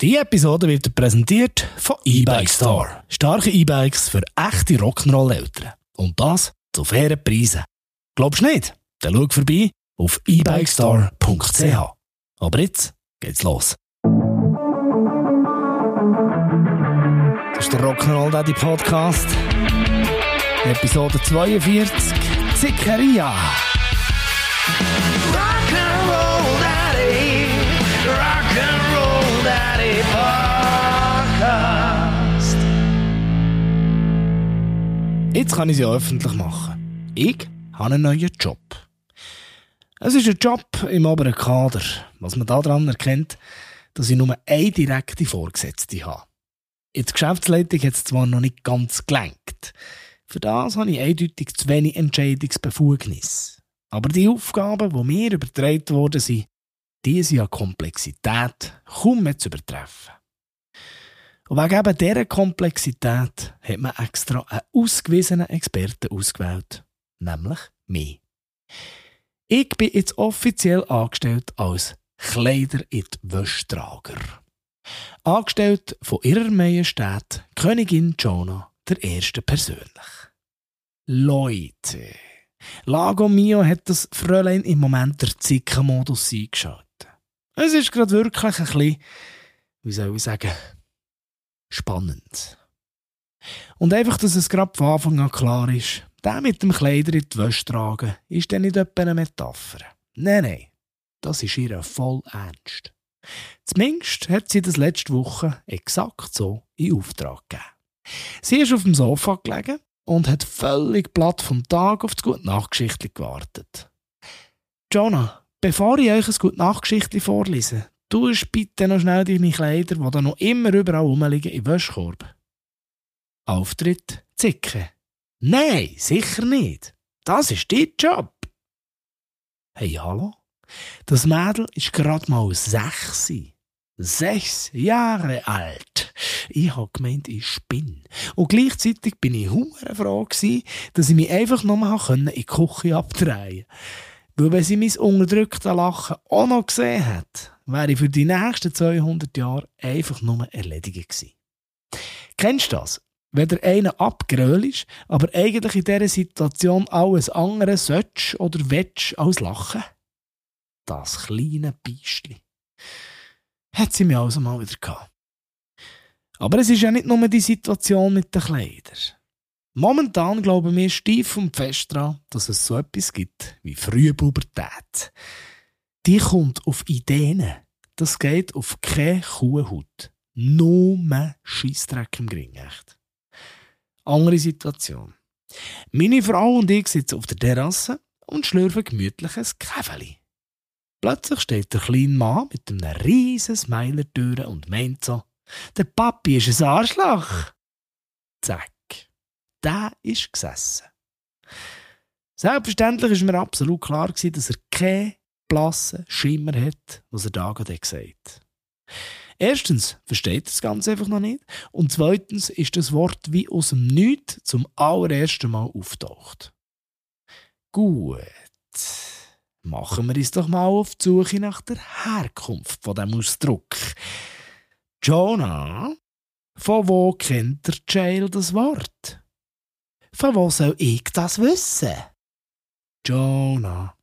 Die Episode wird präsentiert von E-Bike Store. Starke E-Bikes für echte Rock'n'Roll-Eltern. Und das zu fairen Preisen. Glaubst du nicht? Dann schau vorbei auf ebikestore.ch. Aber jetzt geht's los. Das ist der Rock'n'Roll Daddy Podcast. Episode 42. Zickeria. Jetzt kann ich sie öffentlich machen. Ich habe einen neuen Job. Es ist ein Job im oberen Kader. Was man daran erkennt, dass ich nur eine direkte Vorgesetzte habe. In der Geschäftsleitung hat es zwar noch nicht ganz gelenkt. Für das habe ich eindeutig zu wenig Entscheidungsbefugnis. Aber die Aufgaben, die mir übertragen worden sind, die sind an Komplexität kaum mehr zu übertreffen. Und wegen eben dieser Komplexität hat man extra einen ausgewiesenen Experten ausgewählt, nämlich mich. Ich bin jetzt offiziell angestellt als Kleider in die Wäschtrager. Angestellt von ihrer Majestät Königin Jonah der Erste persönlich. Leute, Lago Mio hat das Fräulein im Moment der Zickenmodus eingeschaltet. Es ist gerade wirklich ein bisschen, wie soll ich sagen, spannend. Und einfach, dass es gerade von Anfang an klar ist, der mit dem Kleider in die Wäsche tragen, ist dann nicht etwa eine Metapher. Nein, nein, das ist ihr voll ernst. Zumindest hat sie das letzte Woche exakt so in Auftrag gegeben. Sie ist auf dem Sofa gelegen und hat völlig platt vom Tag auf das gute Nachgeschichte gewartet. Jonah, bevor ich euch ein gute Nachgeschichte vorlese, tust bitte noch schnell deine Kleider, die da noch immer überall rumliegen, in den Wäschkorb. Auftritt Zicke. Nein, sicher nicht. Das ist dein Job. Hey, hallo? Das Mädel ist gerade mal sechs. Sechs Jahre alt. Ich hab gemeint, ich spinne. Und gleichzeitig bin ich hure froh gewesen, dass ich mich einfach nochmal in die Küche abdrehen Weil wenn sie mein unterdrücktes Lachen auch noch gesehen hat, wäre ich für die nächsten 200 Jahre einfach nur erledigt gewesen. Kennst du das? Wenn der eine abgröl ist, aber eigentlich in dieser Situation alles andere sollst oder willst als lachen? Das kleine Biestli. Hat sie mir also mal wieder gehabt. Aber es ist ja nicht nur die Situation mit den Kleidern. Momentan glauben wir steif und fest daran, dass es so etwas gibt wie frühe Pubertät. Die kommt auf Ideen. Das geht auf keine Kuhhaut. Nur Scheissdreck im Gring. Andere Situation. Meine Frau und ich sitzen auf der Terrasse und schlürfen gemütlich ein Käfeli. Plötzlich steht der kleine Mann mit einem riesen Smiler und meint so, der Papi ist ein Arschloch. Zack. Der ist gesessen. Selbstverständlich ist mir absolut klar gewesen, dass er keinen blassen Schimmer hat, was er da gerade gesagt Erstens versteht er das Ganze einfach noch nicht. Und zweitens ist das Wort wie aus dem Nichts zum allerersten Mal auftaucht. Gut. Machen wir uns doch mal auf die Suche nach der Herkunft von dem Ausdruck. Jonah, von wo kennt der Jail das Wort? Von wo soll ich das wissen? Jonah,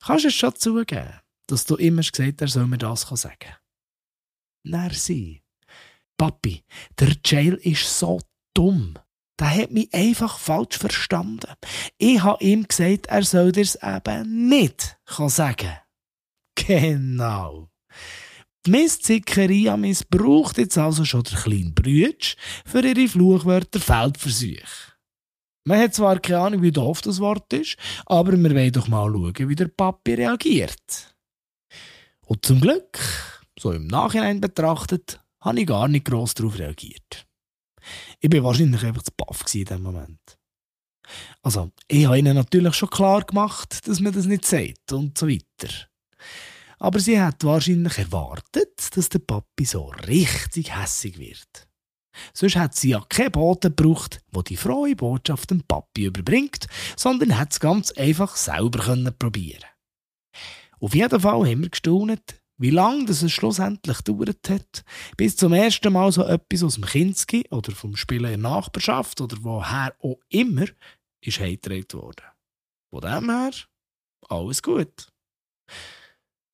kannst du es schon zugeben, dass du immer gesagt hast, er soll mir das sagen? sein. Papi, der Jail ist so dumm. Der hat mich einfach falsch verstanden. Ich habe ihm gesagt, er soll dir's eben nicht sagen. Genau. Die Mistzickeria missbraucht jetzt also schon der kleine Brütsch für ihre Fluchwörter Feldversuche. Man hat zwar keine Ahnung, wie doof das Wort ist, aber wir wollen doch mal schauen, wie der Papi reagiert. Und zum Glück, so im Nachhinein betrachtet, habe ich gar nicht gross darauf reagiert. Ich war wahrscheinlich einfach zu baff in dem Moment. Also, ich habe ihnen natürlich schon klar gemacht, dass man das nicht sagt und so weiter. Aber sie hat wahrscheinlich erwartet, dass der Papi so richtig hässig wird. Sonst hat sie ja keine Boten gebraucht, wo die frohe Botschaft dem Papi überbringt, sondern hat es ganz einfach selber probieren Auf jeden Fall haben wir gestaunet, wie lange das es schlussendlich gedauert hat, bis zum ersten Mal so etwas aus dem Kinski oder vom Spielen in der Nachbarschaft oder woher auch immer ist heimgetragen worden. Von dem her, alles gut.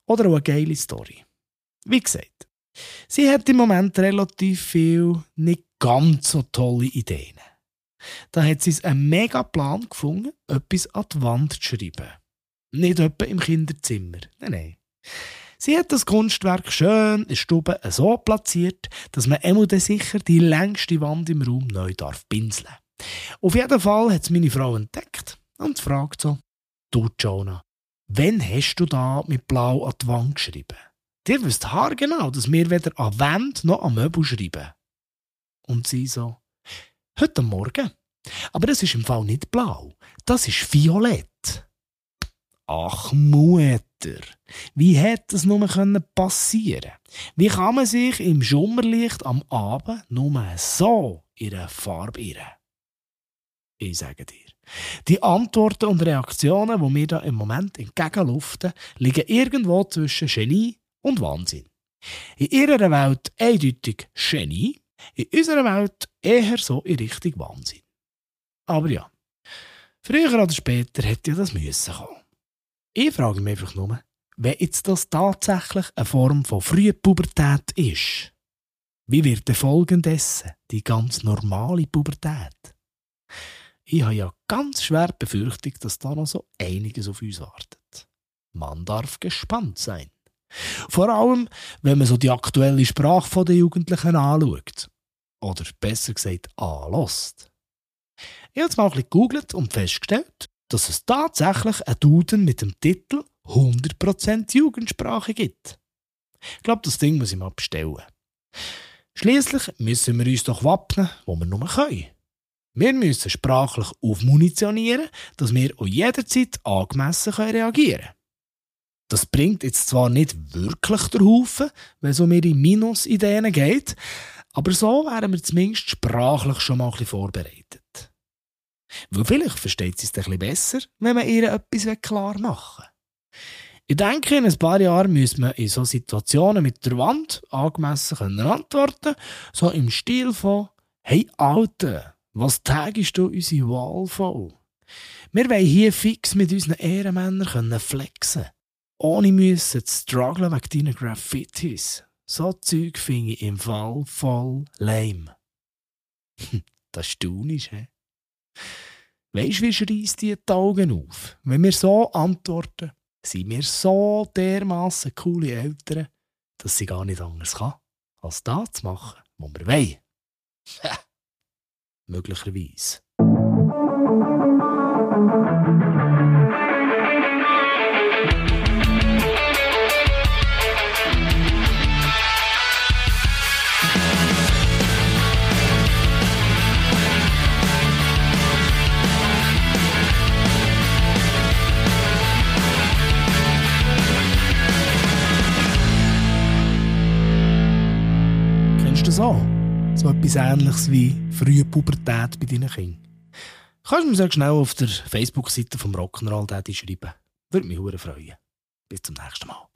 Oder auch eine geile Story. Wie gesagt, sie hat im Moment relativ viel nicht ganz so tolle Ideen. Da hat sie einen mega Plan gefunden, etwas an die Wand zu schreiben. Nicht etwa im Kinderzimmer. Nein, nein. Sie hat das Kunstwerk schön in der Stube so platziert, dass man einmal sicher die längste Wand im Raum neu darf pinseln. Auf jeden Fall hat es meine Frau entdeckt und fragt so, du Jonah, wann hast du da mit Blau an die Wand geschrieben? Dir wisst haargenau, dass wir weder an Wand noch an Möbel schreiben. Und sie so, heute Morgen. Aber das ist im Fall nicht blau, das ist violett. Ach, Mutter, wie hätte das nur passieren Wie kann man sich im Schummerlicht am Abend nur so eine Farbe irren? Ich sage dir, die Antworten und Reaktionen, die mir da im Moment entgegenluften, liegen irgendwo zwischen Genie und Wahnsinn. In ihrer Welt eindeutig Genie, in unserer Welt eher so in Richtung Wahnsinn. Aber ja, früher oder später hätte ja das müssen kommen. Ich frage mich einfach nur, wenn jetzt das tatsächlich eine Form von Frühpubertät ist, wie wird der folgendessen die ganz normale Pubertät? Ich habe ja ganz schwer die Befürchtung, dass da noch so einiges auf uns wartet. Man darf gespannt sein. Vor allem, wenn man so die aktuelle Sprache der Jugendlichen anschaut. Oder besser gesagt, anlässt. Ich habe jetzt mal ein bisschen gegoogelt und festgestellt, dass es tatsächlich einen Duden mit dem Titel 100% Jugendsprache gibt. Ich glaube, das Ding muss ich mal bestellen. Schließlich müssen wir uns doch wappnen, wo wir nur können. Wir müssen sprachlich aufmunitionieren, dass wir auch jederzeit angemessen reagieren können. Das bringt jetzt zwar nicht wirklich der Haufen, wenn es um ihre Minus-Ideen geht, aber so wären wir zumindest sprachlich schon mal ein bisschen vorbereitet. Weil vielleicht versteht sie es ein bisschen besser, wenn man ihr etwas klar machen will. Ich denke, in ein paar Jahren müssen wir in so Situationen mit der Wand angemessen können antworten so im Stil von «Hey Alter, was tagst du unsere Wahl voll?» Wir wollen hier fix mit unseren Ehrenmännern flexen ohne müssen zu strugglen wegen deinen Graffitis. So Zeug finde ich im Fall voll lame. das staunst, hä? Weisst wie schreist die Augen auf? Wenn wir so antworten, sind wir so dermaßen coole Eltern, dass sie gar nicht anders kann, als das zu machen, was wir wollen. Möglicherweise. Du so? So etwas ähnliches wie frühe Pubertät bei deinen Kindern. Kannst du mir sehr schnell auf der Facebook-Seite vom Rock'n'Roll Daddy schreiben. Würde mich sehr freuen. Bis zum nächsten Mal.